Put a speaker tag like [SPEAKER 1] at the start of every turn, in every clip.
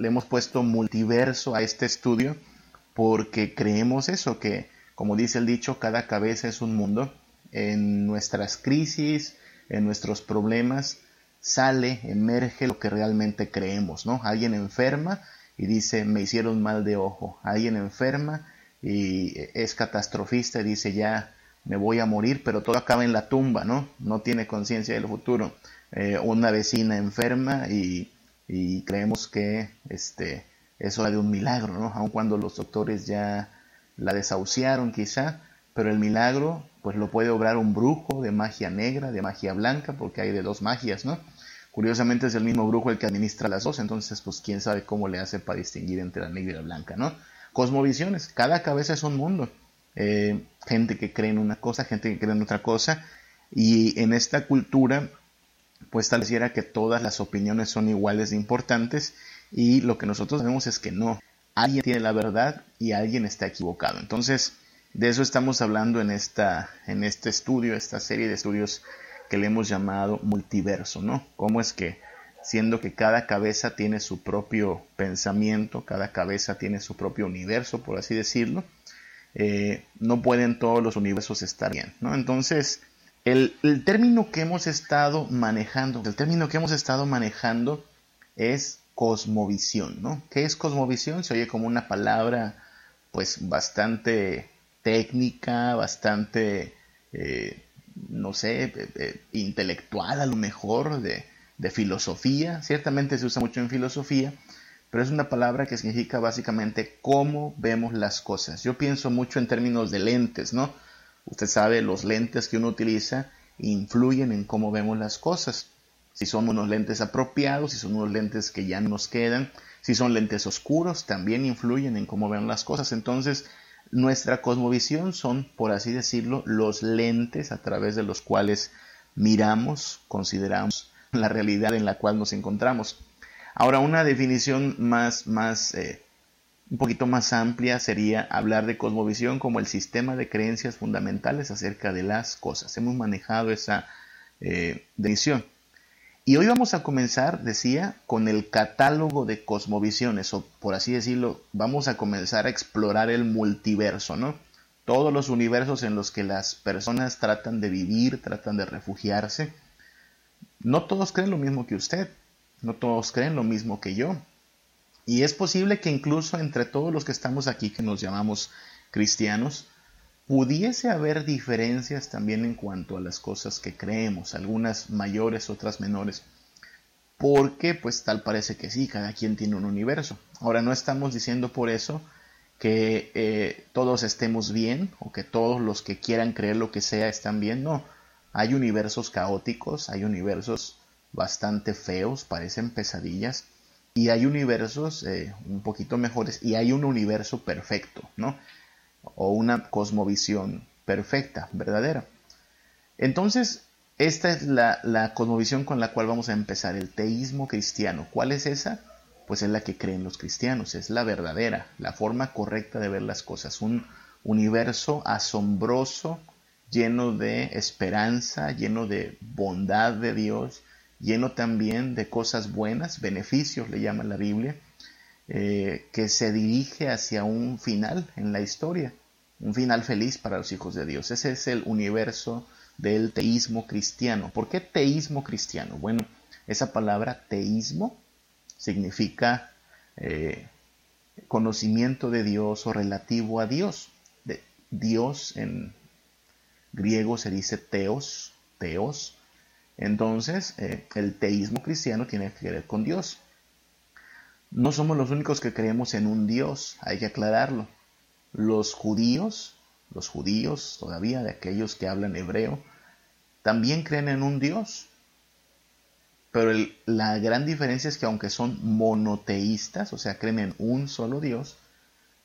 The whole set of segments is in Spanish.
[SPEAKER 1] le hemos puesto multiverso a este estudio porque creemos eso, que como dice el dicho, cada cabeza es un mundo. En nuestras crisis, en nuestros problemas, sale, emerge lo que realmente creemos, ¿no? Alguien enferma y dice, me hicieron mal de ojo. Alguien enferma y es catastrofista y dice, ya me voy a morir, pero todo acaba en la tumba, ¿no? No tiene conciencia del futuro. Eh, una vecina enferma y, creemos que este, es hora de un milagro, ¿no? Aun cuando los doctores ya la desahuciaron quizá, pero el milagro pues lo puede obrar un brujo de magia negra, de magia blanca, porque hay de dos magias, ¿no? Curiosamente es el mismo brujo el que administra las dos, entonces pues quién sabe cómo le hace para distinguir entre la negra y la blanca, ¿no? Cosmovisiones, cada cabeza es un mundo. Eh, gente que cree en una cosa, gente que cree en otra cosa, y en esta cultura pues tal pareciera que todas las opiniones son iguales de importantes y lo que nosotros sabemos es que no. Alguien tiene la verdad y alguien está equivocado. Entonces, de eso estamos hablando en, esta, en este estudio, esta serie de estudios que le hemos llamado multiverso, ¿no? Cómo es que, siendo que cada cabeza tiene su propio pensamiento, cada cabeza tiene su propio universo, por así decirlo, eh, no pueden todos los universos estar bien, ¿no? Entonces, el, término que hemos estado manejando, el término que hemos estado manejando es cosmovisión, ¿no? ¿Qué es cosmovisión? Se oye como una palabra, pues, bastante técnica, bastante eh, no sé, eh, eh, intelectual a lo mejor, de, filosofía. Ciertamente se usa mucho en filosofía, pero es una palabra que significa básicamente cómo vemos las cosas. Yo pienso mucho en términos de lentes, ¿no? Usted sabe, los lentes que uno utiliza influyen en cómo vemos las cosas. Si son unos lentes apropiados, si son unos lentes que ya nos quedan, si son lentes oscuros, también influyen en cómo vemos las cosas. Entonces, nuestra cosmovisión son, por así decirlo, los lentes a través de los cuales miramos, consideramos la realidad en la cual nos encontramos. Ahora, una definición más, más eh, un poquito más amplia sería hablar de cosmovisión como el sistema de creencias fundamentales acerca de las cosas. Hemos manejado esa eh, definición. Y hoy vamos a comenzar, decía, con el catálogo de cosmovisiones, o por así decirlo, vamos a comenzar a explorar el multiverso, ¿no? Todos los universos en los que las personas tratan de vivir, tratan de refugiarse. No todos creen lo mismo que usted, no todos creen lo mismo que yo. Y es posible que incluso entre todos los que estamos aquí, que nos llamamos cristianos, pudiese haber diferencias también en cuanto a las cosas que creemos, algunas mayores, otras menores, porque pues tal parece que sí, cada quien tiene un universo. Ahora no estamos diciendo por eso que eh, todos estemos bien o que todos los que quieran creer lo que sea están bien, no. Hay universos caóticos, hay universos bastante feos, parecen pesadillas, y hay universos eh, un poquito mejores, y hay un universo perfecto, ¿no? o una cosmovisión perfecta, verdadera. Entonces, esta es la, cosmovisión con la cual vamos a empezar, el teísmo cristiano. ¿Cuál es esa? Pues es la que creen los cristianos, es la verdadera, la forma correcta de ver las cosas, un universo asombroso, lleno de esperanza, lleno de bondad de Dios, lleno también de cosas buenas, beneficios le llama la Biblia, eh, que se dirige hacia un final en la historia, un final feliz para los hijos de Dios. Ese es el universo del teísmo cristiano. ¿Por qué teísmo cristiano? Bueno, esa palabra teísmo significa eh, conocimiento de Dios o relativo a Dios. De Dios en griego se dice teos, teos. Entonces, eh, el teísmo cristiano tiene que ver con Dios. No somos los únicos que creemos en un Dios, hay que aclararlo. Los judíos, los judíos todavía de aquellos que hablan hebreo, también creen en un Dios. Pero la gran diferencia es que aunque son monoteístas, o sea, creen en un solo Dios,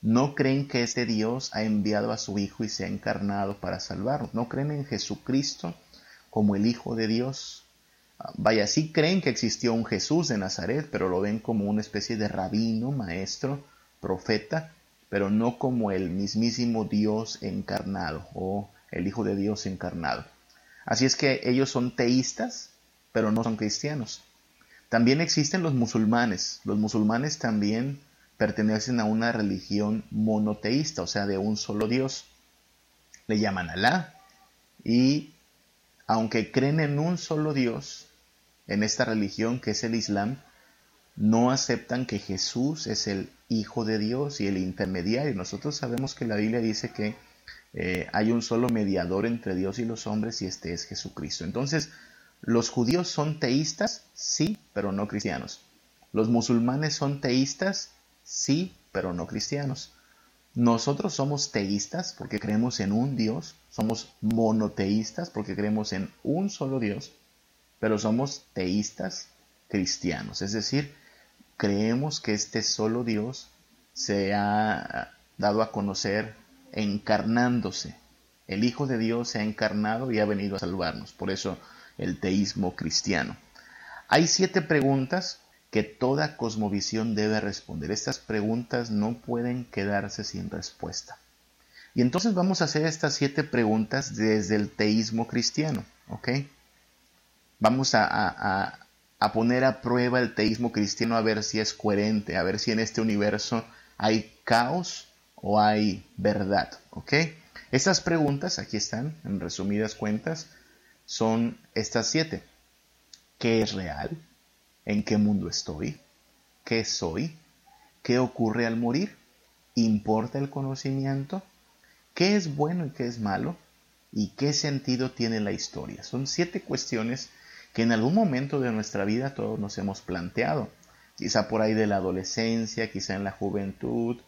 [SPEAKER 1] no creen que este Dios ha enviado a su Hijo y se ha encarnado para salvarnos. No creen en Jesucristo como el Hijo de Dios, Vaya, sí creen que existió un Jesús de Nazaret, pero lo ven como una especie de rabino, maestro, profeta, pero no como el mismísimo Dios encarnado o el Hijo de Dios encarnado. Así es que ellos son teístas, pero no son cristianos. También existen los musulmanes. Los musulmanes también pertenecen a una religión monoteísta, o sea, de un solo Dios. Le llaman Alá y aunque creen en un solo Dios, en esta religión que es el Islam, no aceptan que Jesús es el Hijo de Dios y el intermediario. Nosotros sabemos que la Biblia dice que eh, hay un solo mediador entre Dios y los hombres y este es Jesucristo. Entonces, ¿los judíos son teístas? Sí, pero no cristianos. ¿Los musulmanes son teístas? Sí, pero no cristianos. Nosotros somos teístas porque creemos en un Dios, somos monoteístas porque creemos en un solo Dios, pero somos teístas cristianos, es decir, creemos que este solo Dios se ha dado a conocer encarnándose. El Hijo de Dios se ha encarnado y ha venido a salvarnos, por eso el teísmo cristiano. Hay siete preguntas que toda cosmovisión debe responder. Estas preguntas no pueden quedarse sin respuesta. Y entonces vamos a hacer estas siete preguntas desde el teísmo cristiano, ¿ok? Vamos a, a, poner a prueba el teísmo cristiano a ver si es coherente, a ver si en este universo hay caos o hay verdad, ¿ok? Estas preguntas, aquí están, en resumidas cuentas, son estas siete. ¿Qué es real? ¿En qué mundo estoy? ¿Qué soy? ¿Qué ocurre al morir? ¿Importa el conocimiento? ¿Qué es bueno y qué es malo? ¿Y qué sentido tiene la historia? Son siete cuestiones que en algún momento de nuestra vida todos nos hemos planteado. Quizá por ahí de la adolescencia, quizá en la juventud,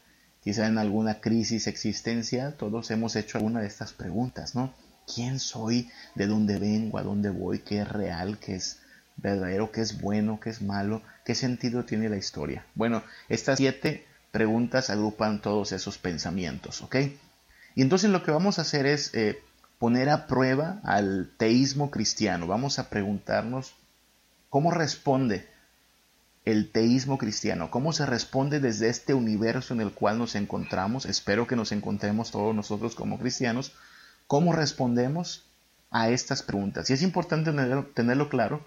[SPEAKER 1] quizá en alguna crisis existencial, todos hemos hecho alguna de estas preguntas, ¿no? ¿Quién soy? ¿De dónde vengo? ¿A dónde voy? ¿Qué es real? ¿Qué es verdadero, qué es bueno, qué es malo, qué sentido tiene la historia. Bueno, estas siete preguntas agrupan todos esos pensamientos, ¿ok? Y entonces lo que vamos a hacer es eh, poner a prueba al teísmo cristiano. Vamos a preguntarnos cómo responde el teísmo cristiano, cómo se responde desde este universo en el cual nos encontramos. Espero que nos encontremos todos nosotros como cristianos. ¿Cómo respondemos a estas preguntas? Y es importante tenerlo claro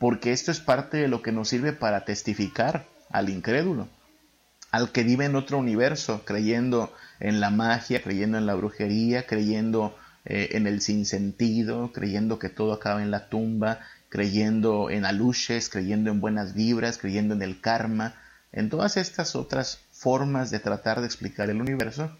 [SPEAKER 1] porque esto es parte de lo que nos sirve para testificar al incrédulo, al que vive en otro universo, creyendo en la magia, creyendo en la brujería, creyendo eh, en el sinsentido, creyendo que todo acaba en la tumba, creyendo en aluches, creyendo en buenas vibras, creyendo en el karma, en todas estas otras formas de tratar de explicar el universo,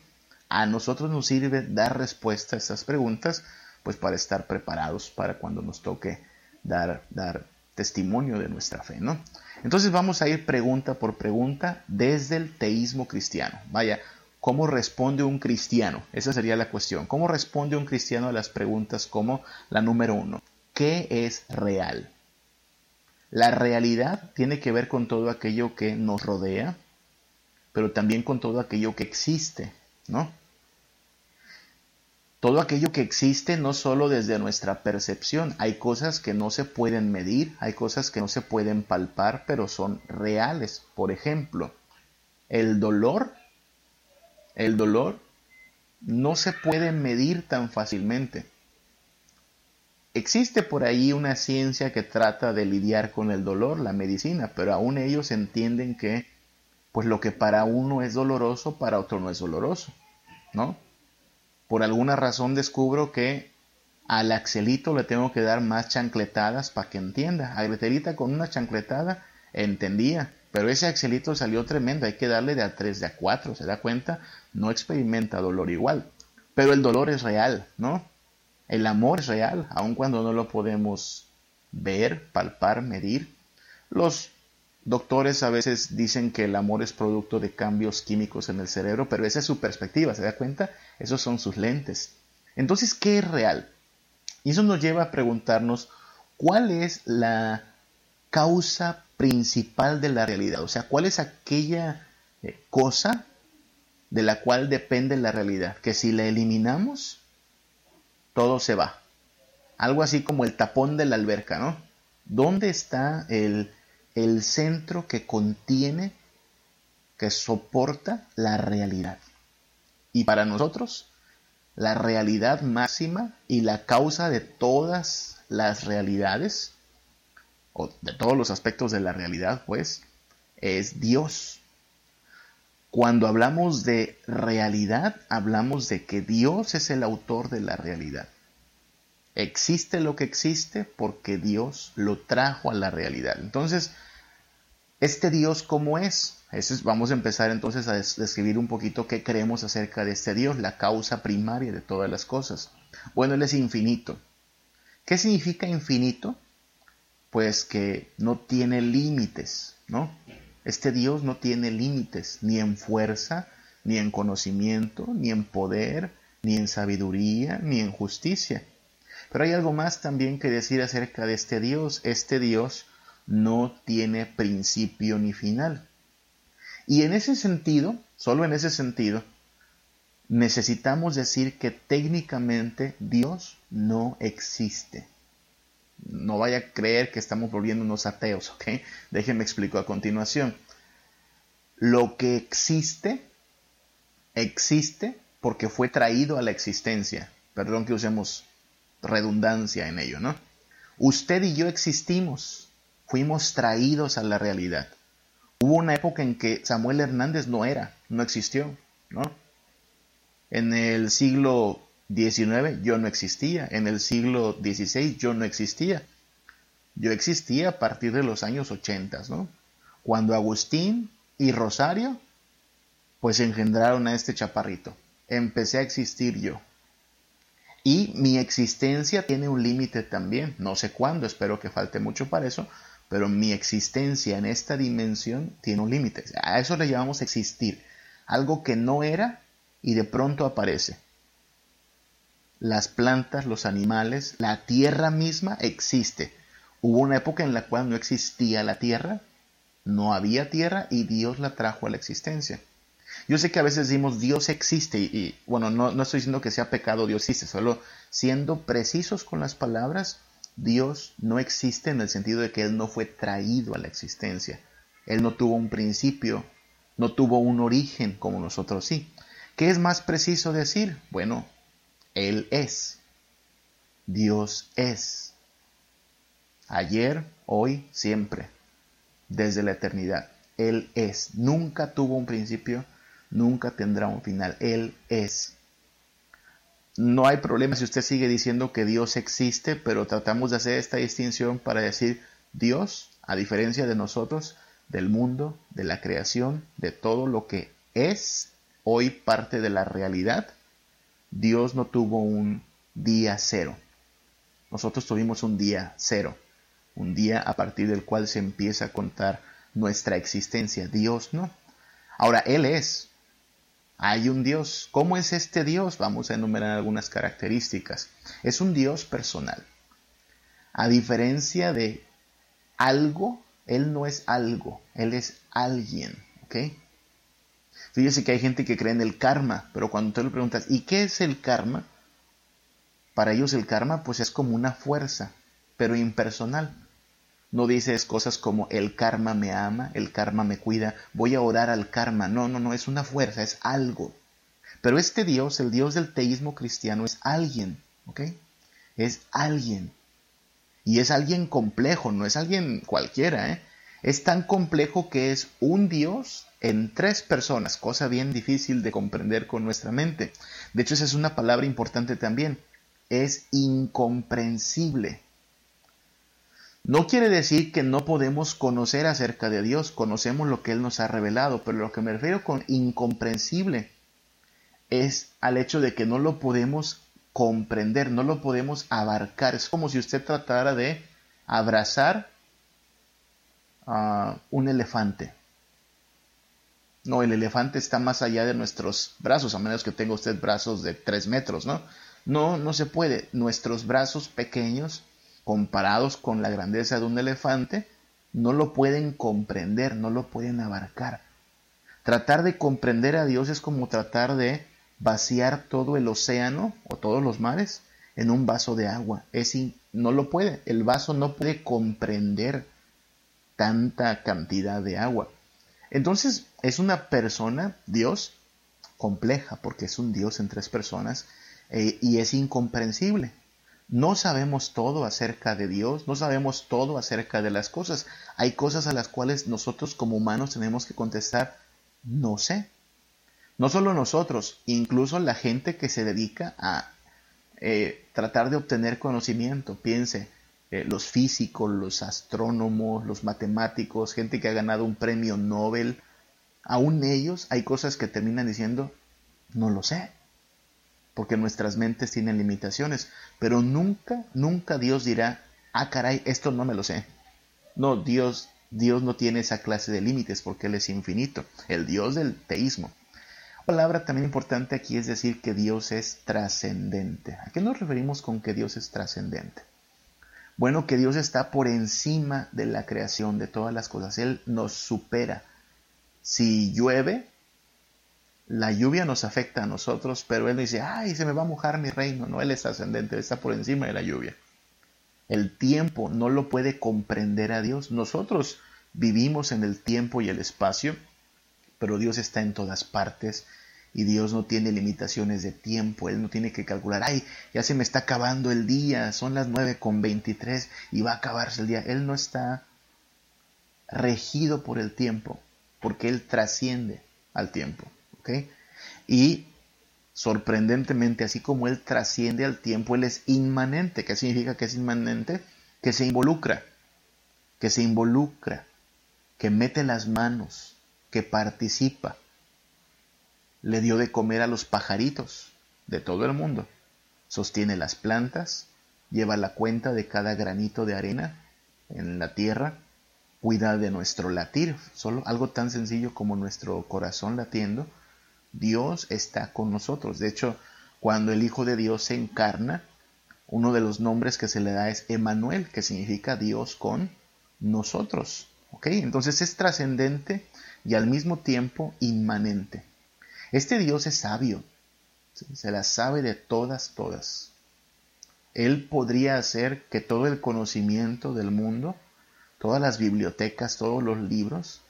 [SPEAKER 1] a nosotros nos sirve dar respuesta a estas preguntas, pues para estar preparados para cuando nos toque dar, dar testimonio de nuestra fe, ¿no? Entonces vamos a ir pregunta por pregunta desde el teísmo cristiano. Vaya, ¿cómo responde un cristiano? Esa sería la cuestión. ¿Cómo responde un cristiano a las preguntas como la número uno? ¿Qué es real? La realidad tiene que ver con todo aquello que nos rodea, pero también con todo aquello que existe, ¿no? Todo aquello que existe no solo desde nuestra percepción, hay cosas que no se pueden medir, hay cosas que no se pueden palpar, pero son reales. Por ejemplo, el dolor, el dolor no se puede medir tan fácilmente. Existe por ahí una ciencia que trata de lidiar con el dolor, la medicina, pero aún ellos entienden que pues lo que para uno es doloroso, para otro no es doloroso, ¿no? Por alguna razón descubro que al Axelito le tengo que dar más chancletadas para que entienda. A Greterita con una chancletada entendía, pero ese Axelito salió tremendo, hay que darle de a 3, de a 4, ¿se da cuenta? No experimenta dolor igual. Pero el dolor es real, ¿no? El amor es real, aun cuando no lo podemos ver, palpar, medir. Los doctores a veces dicen que el amor es producto de cambios químicos en el cerebro, pero esa es su perspectiva, ¿se da cuenta? Esos son sus lentes. Entonces, ¿qué es real? Y eso nos lleva a preguntarnos cuál es la causa principal de la realidad, o sea, cuál es aquella eh, cosa de la cual depende la realidad, que si la eliminamos, todo se va. Algo así como el tapón de la alberca, ¿no? ¿Dónde está el el centro que contiene, que soporta la realidad. Y para nosotros, la realidad máxima y la causa de todas las realidades o de todos los aspectos de la realidad, pues, es Dios. Cuando hablamos de realidad, hablamos de que Dios es el autor de la realidad. Existe lo que existe porque Dios lo trajo a la realidad. Entonces, ¿este Dios cómo es? vamos a empezar entonces a describir un poquito qué creemos acerca de este Dios, la causa primaria de todas las cosas. Bueno, Él es infinito. ¿Qué significa infinito? Pues que no tiene límites, ¿no? Este Dios no tiene límites, ni en fuerza, ni en conocimiento, ni en poder, ni en sabiduría, ni en justicia. Pero hay algo más también que decir acerca de este Dios. Este Dios no tiene principio ni final. Y en ese sentido, solo en ese sentido, necesitamos decir que técnicamente Dios no existe. No vaya a creer que estamos volviendo unos ateos, ¿ok? Déjenme explico a continuación. Lo que existe, existe porque fue traído a la existencia. Perdón que usemos redundancia en ello, ¿no? Usted y yo existimos, fuimos traídos a la realidad. Hubo una época en que Samuel Hernández no era, no existió, ¿no? En el siglo XIX yo no existía, en el siglo XVI yo no existía. Yo existía a partir de los años 80, ¿no? Cuando Agustín y Rosario pues engendraron a este chaparrito. Empecé a existir yo. Y mi existencia tiene un límite también. No sé cuándo, espero que falte mucho para eso, pero mi existencia en esta dimensión tiene un límite. A eso le llamamos existir. Algo que no era y de pronto aparece. Las plantas, los animales, la tierra misma existe. Hubo una época en la cual no existía la tierra, no había tierra y Dios la trajo a la existencia. Yo sé que a veces decimos Dios existe y, bueno, no, no, estoy diciendo que sea pecado Dios existe, solo siendo precisos con las palabras, Dios no existe en el sentido de que Él no fue traído a la existencia. Él no tuvo un principio, no tuvo un origen como nosotros sí. ¿Qué es más preciso decir? Bueno, Él es. Dios es. Ayer, hoy, siempre. Desde la eternidad. Él es. Nunca tuvo un principio, nunca tendrá un final. Él es. No hay problema si usted sigue diciendo que Dios existe, pero tratamos de hacer esta distinción para decir Dios, a diferencia de nosotros, del mundo, de la creación, de todo lo que es hoy parte de la realidad, Dios no tuvo un día cero. Nosotros tuvimos un día cero, un día a partir del cual se empieza a contar nuestra existencia. Dios no. Ahora, Él es, hay un Dios. ¿Cómo es este Dios? Vamos a enumerar algunas características. Es un Dios personal. A diferencia de algo, Él no es algo, Él es alguien. ¿Ok? Fíjese que hay gente que cree en el karma, pero cuando tú le preguntas, ¿y qué es el karma? Para ellos el karma pues es como una fuerza, pero impersonal. No dices cosas como el karma me ama, el karma me cuida, voy a orar al karma. No, no, no, es una fuerza, es algo. Pero este Dios, el Dios del teísmo cristiano, es alguien, ¿ok? Es alguien. Y es alguien complejo, no es alguien cualquiera, ¿eh? Es tan complejo que es un Dios en tres personas, cosa bien difícil de comprender con nuestra mente. De hecho, esa es una palabra importante también. Es incomprensible. No quiere decir que no podemos conocer acerca de Dios, conocemos lo que Él nos ha revelado, pero lo que me refiero con incomprensible es al hecho de que no lo podemos comprender, no lo podemos abarcar. Es como si usted tratara de abrazar a un elefante. No, el elefante está más allá de nuestros brazos, a menos que tenga usted brazos de tres metros, ¿no? No, no se puede. Nuestros brazos pequeños comparados con la grandeza de un elefante, no lo pueden comprender, no lo pueden abarcar. Tratar de comprender a Dios es como tratar de vaciar todo el océano o todos los mares en un vaso de agua. Es no lo puede, el vaso no puede comprender tanta cantidad de agua. Entonces es una persona, Dios, compleja, porque es un Dios en tres personas eh, y es incomprensible. No sabemos todo acerca de Dios, no sabemos todo acerca de las cosas. Hay cosas a las cuales nosotros como humanos tenemos que contestar, no sé. No solo nosotros, incluso la gente que se dedica a eh, tratar de obtener conocimiento. Piense, eh, los físicos, los astrónomos, los matemáticos, gente que ha ganado un premio Nobel, aún ellos hay cosas que terminan diciendo, no lo sé, porque nuestras mentes tienen limitaciones, pero nunca, nunca Dios dirá, ah, caray, esto no me lo sé. No, Dios, Dios no tiene esa clase de límites porque Él es infinito, el Dios del teísmo. La palabra también importante aquí es decir que Dios es trascendente. ¿A qué nos referimos con que Dios es trascendente? Bueno, que Dios está por encima de la creación de todas las cosas. Él nos supera. Si llueve, la lluvia nos afecta a nosotros, pero Él dice, ay, se me va a mojar mi reino. No, Él es trascendente, Él está por encima de la lluvia. El tiempo no lo puede comprender a Dios. Nosotros vivimos en el tiempo y el espacio, pero Dios está en todas partes y Dios no tiene limitaciones de tiempo, Él no tiene que calcular, ay, ya se me está acabando el día, son las 9 con 23 y va a acabarse el día. Él no está regido por el tiempo, porque Él trasciende al tiempo. Y sorprendentemente, así como Él trasciende al tiempo, Él es inmanente. ¿Qué significa que es inmanente? Que se involucra, que se involucra, que mete las manos, que participa. Le dio de comer a los pajaritos de todo el mundo. Sostiene las plantas, lleva la cuenta de cada granito de arena en la tierra, cuida de nuestro latir, solo algo tan sencillo como nuestro corazón latiendo Dios está con nosotros. De hecho, cuando el Hijo de Dios se encarna, uno de los nombres que se le da es Emanuel, que significa Dios con nosotros. ¿Ok? Entonces es trascendente y al mismo tiempo inmanente. Este Dios es sabio, se la sabe de todas, todas. Él podría hacer que todo el conocimiento del mundo, todas las bibliotecas, todos los libros,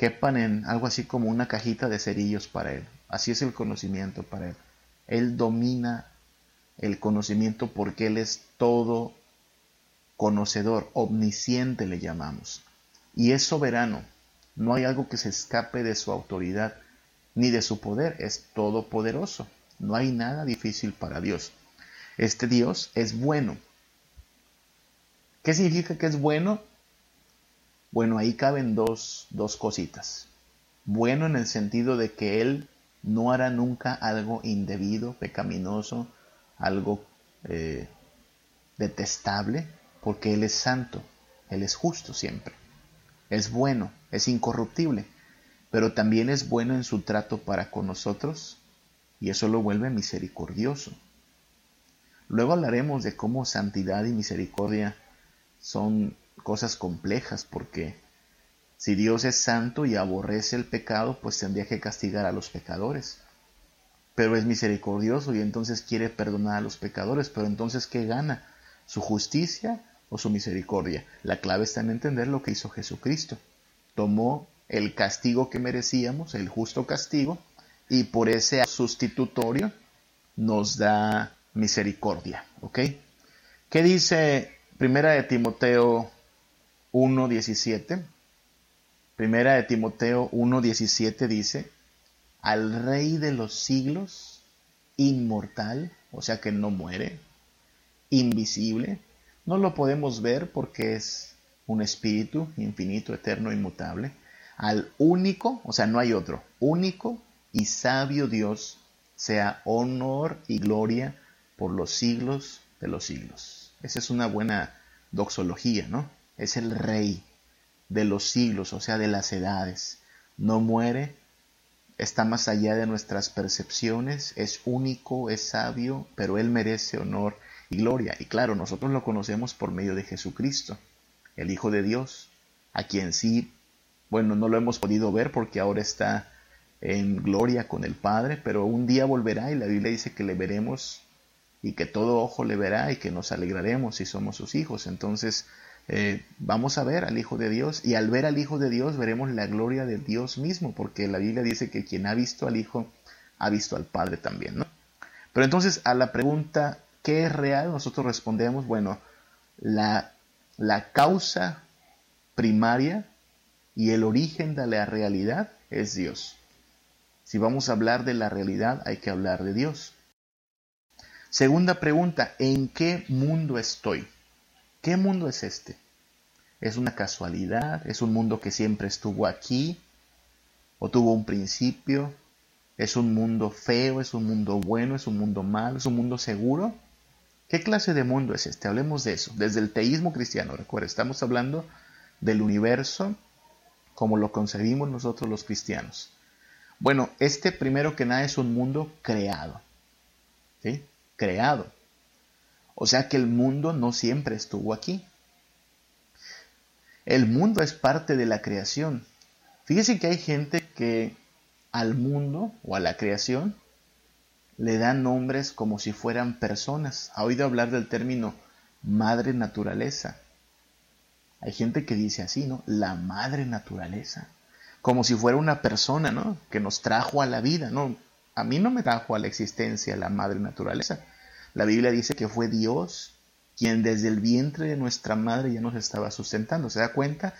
[SPEAKER 1] quepan en algo así como una cajita de cerillos para Él. Así es el conocimiento para Él. Él domina el conocimiento porque Él es todo conocedor, omnisciente le llamamos. Y es soberano. No hay algo que se escape de su autoridad ni de su poder. Es todopoderoso. No hay nada difícil para Dios. Este Dios es bueno. ¿Qué significa que es bueno? Bueno, ahí caben dos, dos cositas. Bueno en el sentido de que Él no hará nunca algo indebido, pecaminoso, algo eh, detestable, porque Él es santo, Él es justo siempre. Es bueno, es incorruptible, pero también es bueno en su trato para con nosotros y eso lo vuelve misericordioso. Luego hablaremos de cómo santidad y misericordia son cosas complejas porque si Dios es santo y aborrece el pecado, pues tendría que castigar a los pecadores. Pero es misericordioso y entonces quiere perdonar a los pecadores. Pero entonces, ¿qué gana? ¿Su justicia o su misericordia? La clave está en entender lo que hizo Jesucristo. Tomó el castigo que merecíamos, el justo castigo, y por ese sustitutorio nos da misericordia. ¿Ok? ¿Qué dice Primera de Timoteo 1.17. Primera de Timoteo 1.17 dice, al Rey de los siglos, inmortal, o sea que no muere, invisible, no lo podemos ver porque es un espíritu infinito, eterno, inmutable, al único, o sea, no hay otro, único y sabio Dios, sea honor y gloria por los siglos de los siglos. Esa es una buena doxología, ¿no? Es el rey de los siglos, o sea, de las edades. No muere, está más allá de nuestras percepciones, es único, es sabio, pero Él merece honor y gloria. Y claro, nosotros lo conocemos por medio de Jesucristo, el Hijo de Dios, a quien sí, bueno, no lo hemos podido ver porque ahora está en gloria con el Padre, pero un día volverá y la Biblia dice que le veremos y que todo ojo le verá y que nos alegraremos si somos sus hijos. Entonces, eh, vamos a ver al Hijo de Dios y al ver al Hijo de Dios veremos la gloria de Dios mismo, porque la Biblia dice que quien ha visto al Hijo ha visto al Padre también, ¿no? Pero entonces a la pregunta ¿qué es real? Nosotros respondemos, bueno, la, la causa primaria y el origen de la realidad es Dios. Si vamos a hablar de la realidad, hay que hablar de Dios. Segunda pregunta, ¿en qué mundo estoy? ¿Qué mundo es este? ¿Es una casualidad? ¿Es un mundo que siempre estuvo aquí? ¿O tuvo un principio? ¿Es un mundo feo? ¿Es un mundo bueno? ¿Es un mundo malo? ¿Es un mundo seguro? ¿Qué clase de mundo es este? Hablemos de eso. Desde el teísmo cristiano, recuerda, estamos hablando del universo como lo concebimos nosotros los cristianos. Bueno, este primero que nada es un mundo creado. ¿Sí? Creado. O sea que el mundo no siempre estuvo aquí. El mundo es parte de la creación. Fíjese que hay gente que al mundo o a la creación le dan nombres como si fueran personas. ¿Ha oído hablar del término madre naturaleza? Hay gente que dice así, ¿no? La madre naturaleza. Como si fuera una persona, ¿no? Que nos trajo a la vida, ¿no? A mí no me trajo a la existencia la madre naturaleza. La Biblia dice que fue Dios quien desde el vientre de nuestra madre ya nos estaba sustentando. ¿Se da cuenta?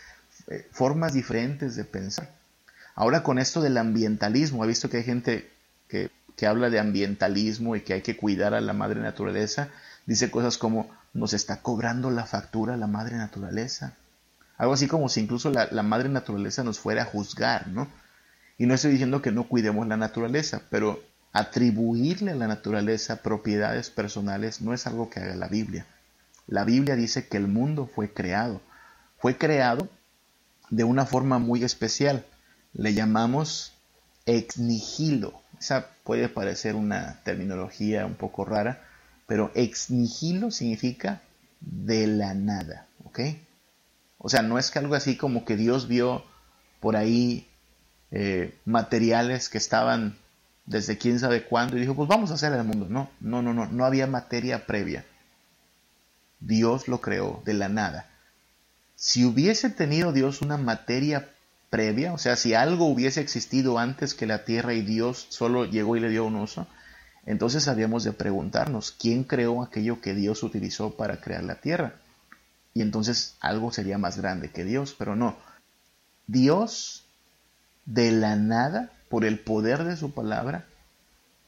[SPEAKER 1] Eh, formas diferentes de pensar. Ahora con esto del ambientalismo, ha visto que hay gente que, que habla de ambientalismo y que hay que cuidar a la madre naturaleza. Dice cosas como, nos está cobrando la factura la madre naturaleza. Algo así como si incluso la, la, madre naturaleza nos fuera a juzgar, ¿no? Y no estoy diciendo que no cuidemos la naturaleza, pero atribuirle a la naturaleza propiedades personales no es algo que haga la Biblia. La Biblia dice que el mundo fue creado. Fue creado de una forma muy especial. Le llamamos ex nihilo. Esa puede parecer una terminología un poco rara, pero ex nihilo significa de la nada, ¿ok? O sea, no es que algo así como que Dios vio por ahí eh, materiales que estaban desde quién sabe cuándo y dijo, pues vamos a hacer el mundo. No, no, no, no, no había materia previa. Dios lo creó de la nada. Si hubiese tenido Dios una materia previa, o sea, si algo hubiese existido antes que la tierra y Dios solo llegó y le dio un uso, entonces habíamos de preguntarnos, ¿quién creó aquello que Dios utilizó para crear la tierra? Y entonces algo sería más grande que Dios, pero no. Dios, de la nada, por el poder de su palabra,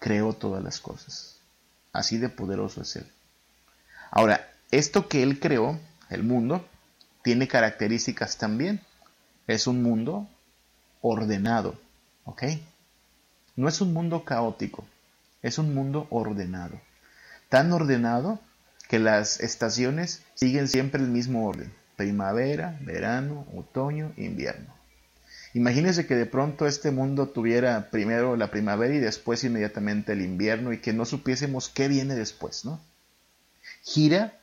[SPEAKER 1] creó todas las cosas. Así de poderoso es Él. Ahora, esto que Él creó, el mundo, tiene características también. Es un mundo ordenado, ¿ok? No es un mundo caótico, es un mundo ordenado. Tan ordenado que las estaciones siguen siempre el mismo orden. Primavera, verano, otoño, invierno. Imagínense que de pronto este mundo tuviera primero la primavera y después inmediatamente el invierno y que no supiésemos qué viene después, ¿no? Gira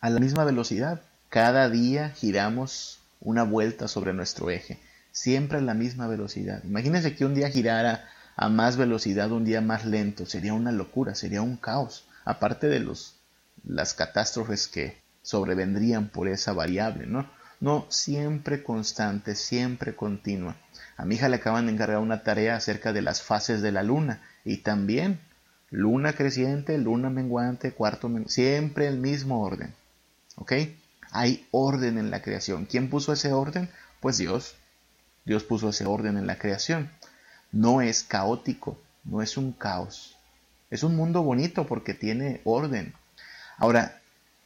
[SPEAKER 1] a la misma velocidad. Cada día giramos una vuelta sobre nuestro eje, siempre a la misma velocidad. Imagínense que un día girara a más velocidad, un día más lento, sería una locura, sería un caos, aparte de los, las catástrofes que sobrevendrían por esa variable, ¿no? No, siempre constante, siempre continua. A mi hija le acaban de encargar una tarea acerca de las fases de la luna y también luna creciente, luna menguante, cuarto menguante, siempre el mismo orden. ¿Ok? Hay orden en la creación. ¿Quién puso ese orden? Pues Dios. Dios puso ese orden en la creación. No es caótico, no es un caos. Es un mundo bonito porque tiene orden. Ahora,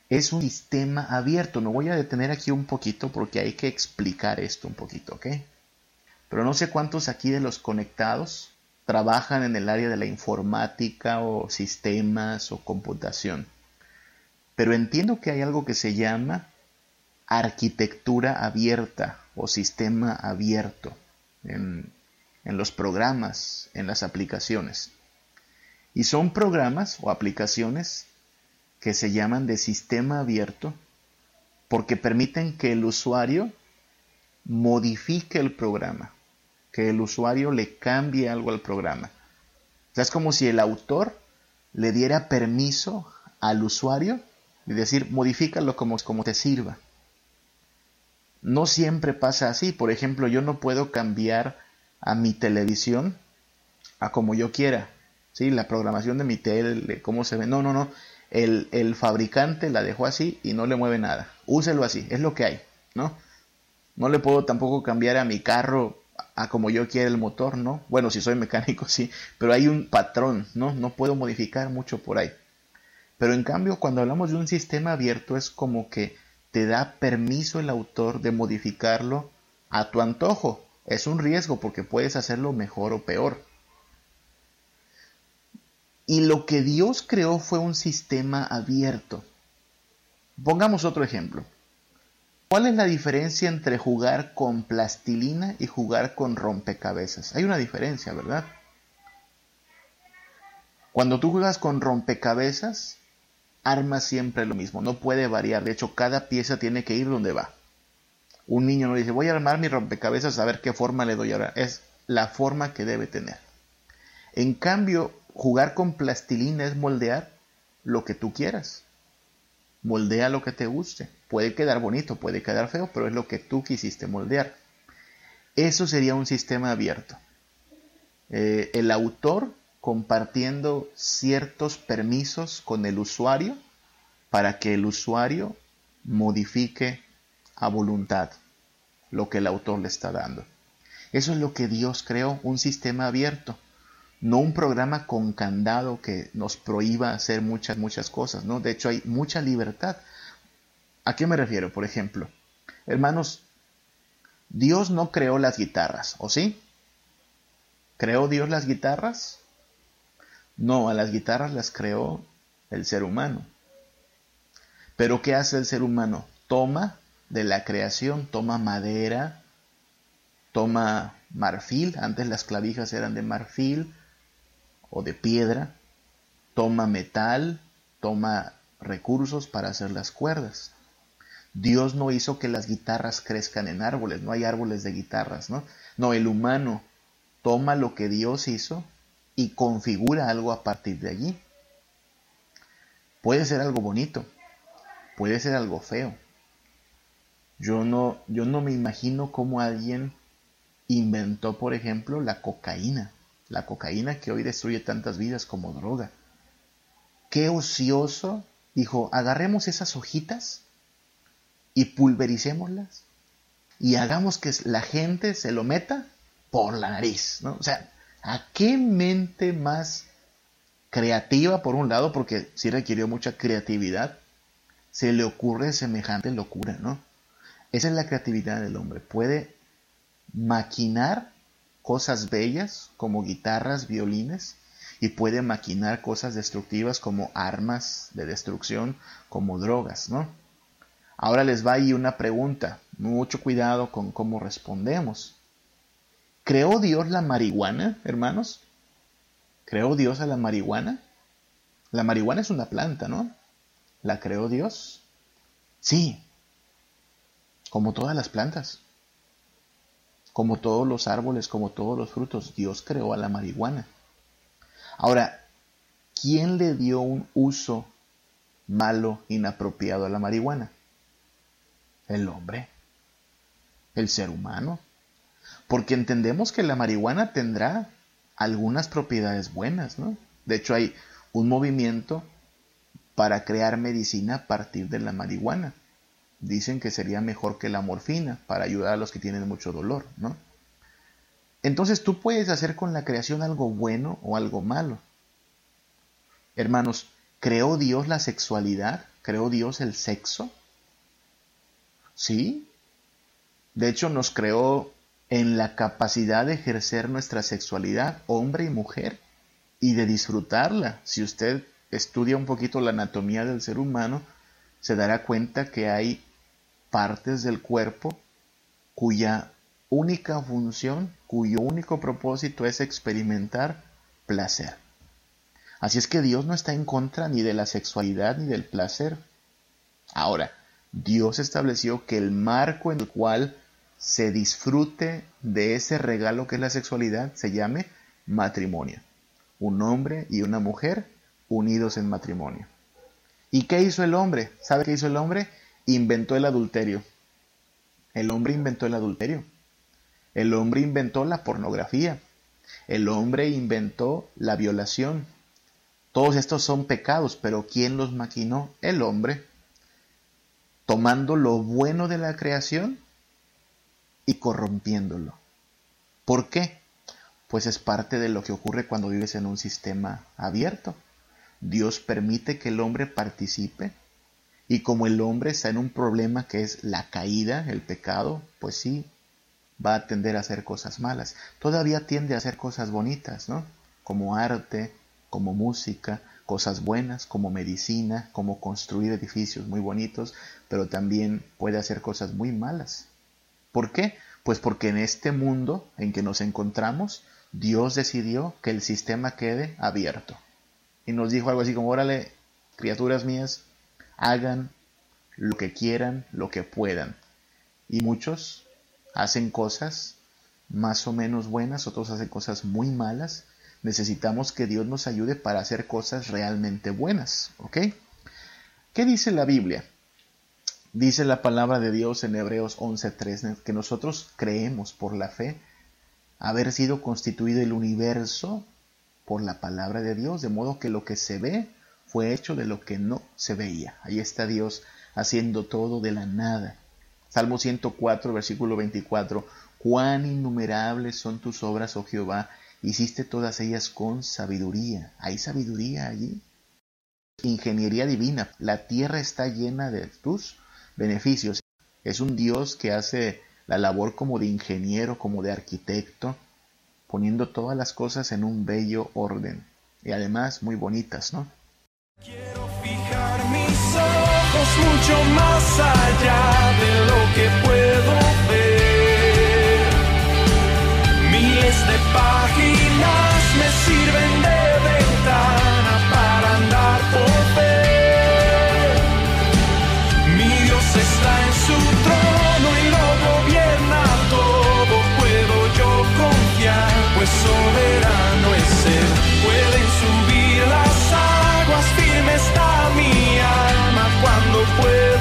[SPEAKER 1] es un sistema abierto. No voy a detener aquí un poquito porque hay que explicar esto un poquito, ¿ok? Pero no sé cuántos aquí de los conectados trabajan en el área de la informática o sistemas o computación. Pero entiendo que hay algo que se llama arquitectura abierta o sistema abierto en, en los programas, en las aplicaciones. Y son programas o aplicaciones que se llaman de sistema abierto porque permiten que el usuario modifique el programa, que el usuario le cambie algo al programa. O sea, es como si el autor le diera permiso al usuario y decir, modifícalo como, como te sirva. No siempre pasa así. Por ejemplo, yo no puedo cambiar a mi televisión a como yo quiera. ¿sí? La programación de mi tele, cómo se ve. No, no, no. El, el, fabricante la dejó así y no le mueve nada. Úselo así, es lo que hay, ¿no? No le puedo tampoco cambiar a mi carro a como yo quiera el motor, ¿no? Bueno, si soy mecánico, sí, pero hay un patrón, ¿no? No puedo modificar mucho por ahí. Pero en cambio, cuando hablamos de un sistema abierto, es como que te da permiso el autor de modificarlo a tu antojo. Es un riesgo porque puedes hacerlo mejor o peor. Y lo que Dios creó fue un sistema abierto. Pongamos otro ejemplo. ¿Cuál es la diferencia entre jugar con plastilina y jugar con rompecabezas? Hay una diferencia, ¿verdad? Cuando tú juegas con rompecabezas, armas siempre lo mismo, no puede variar. De hecho, cada pieza tiene que ir donde va. Un niño no dice, voy a armar mi rompecabezas a ver qué forma le doy ahora. Es la forma que debe tener. En cambio, jugar con plastilina es moldear lo que tú quieras. Moldea lo que te guste. Puede quedar bonito, puede quedar feo, pero es lo que tú quisiste moldear. Eso sería un sistema abierto. Eh, el autor compartiendo ciertos permisos con el usuario para que el usuario modifique a voluntad lo que el autor le está dando. Eso es lo que Dios creó, un sistema abierto no un programa con candado que nos prohíba hacer muchas, muchas cosas, ¿no? De hecho, hay mucha libertad. ¿A qué me refiero? Por ejemplo, hermanos, Dios no creó las guitarras, ¿o sí? ¿Creó Dios las guitarras? No, a las guitarras las creó el ser humano. Pero ¿qué hace el ser humano? Toma de la creación, toma madera, toma marfil, antes las clavijas eran de marfil, o de piedra, toma metal, toma recursos para hacer las cuerdas. Dios no hizo que las guitarras crezcan en árboles, no hay árboles de guitarras, ¿no? No, el humano toma lo que Dios hizo y configura algo a partir de allí. Puede ser algo bonito, puede ser algo feo. Yo no, yo no me imagino cómo alguien inventó, por ejemplo, la cocaína la cocaína que hoy destruye tantas vidas como droga. Qué ocioso, dijo, agarremos esas hojitas y pulvericémoslas y hagamos que la gente se lo meta por la nariz, ¿no? O sea, ¿a qué mente más creativa por un lado, porque sí requirió mucha creatividad, se le ocurre semejante locura, ¿no? Esa es la creatividad del hombre, puede maquinar cosas bellas como guitarras, violines, y puede maquinar cosas destructivas como armas de destrucción, como drogas, ¿no? Ahora les va ahí una pregunta, mucho cuidado con cómo respondemos. ¿Creó Dios la marihuana, hermanos? ¿Creó Dios a la marihuana? La marihuana es una planta, ¿no? ¿La creó Dios? Sí, como todas las plantas. Como todos los árboles, como todos los frutos, Dios creó a la marihuana. Ahora, ¿quién le dio un uso malo, inapropiado a la marihuana? El hombre, el ser humano. Porque entendemos que la marihuana tendrá algunas propiedades buenas, ¿no? De hecho, hay un movimiento para crear medicina a partir de la marihuana dicen que sería mejor que la morfina para ayudar a los que tienen mucho dolor, ¿no? Entonces tú puedes hacer con la creación algo bueno o algo malo. Hermanos, ¿creó Dios la sexualidad? ¿Creó Dios el sexo? Sí. De hecho, nos creó en la capacidad de ejercer nuestra sexualidad, hombre y mujer, y de disfrutarla. Si usted estudia un poquito la anatomía del ser humano, se dará cuenta que hay partes del cuerpo cuya única función, cuyo único propósito es experimentar placer. Así es que Dios no está en contra ni de la sexualidad ni del placer. Ahora, Dios estableció que el marco en el cual se disfrute de ese regalo que es la sexualidad se llame matrimonio. Un hombre y una mujer unidos en matrimonio. ¿Y qué hizo el hombre? ¿Sabe qué hizo el hombre? Inventó el adulterio. El hombre inventó el adulterio. El hombre inventó la pornografía. El hombre inventó la violación. Todos estos son pecados, pero ¿quién los maquinó? El hombre, tomando lo bueno de la creación y corrompiéndolo. ¿Por qué? Pues es parte de lo que ocurre cuando vives en un sistema abierto. Dios permite que el hombre participe y como el hombre está en un problema que es la caída, el pecado, pues sí, va a tender a hacer cosas malas. Todavía tiende a hacer cosas bonitas, ¿no? Como arte, como música, cosas buenas, como medicina, como construir edificios muy bonitos, pero también puede hacer cosas muy malas. ¿Por qué? Pues porque en este mundo en que nos encontramos, Dios decidió que el sistema quede abierto. Y nos dijo algo así como, órale, criaturas mías, hagan lo que quieran, lo que puedan. Y muchos hacen cosas más o menos buenas, otros hacen cosas muy malas. Necesitamos que Dios nos ayude para hacer cosas realmente buenas, ¿ok? ¿Qué dice la Biblia? Dice la palabra de Dios en Hebreos 11:3 que nosotros creemos por la fe haber sido constituido el universo por la palabra de Dios, de modo que lo que se ve fue hecho de lo que no se veía. Ahí está Dios haciendo todo de la nada. Salmo 104, versículo 24. Cuán innumerables son tus obras, oh Jehová, hiciste todas ellas con sabiduría. ¿Hay sabiduría allí? Ingeniería divina. La tierra está llena de tus beneficios. Es un Dios que hace la labor como de ingeniero, como de arquitecto, poniendo todas las cosas en un bello orden. Y además muy bonitas, ¿no?
[SPEAKER 2] Quiero fijar mis ojos mucho más allá de lo que puedo está mi alma cuando fue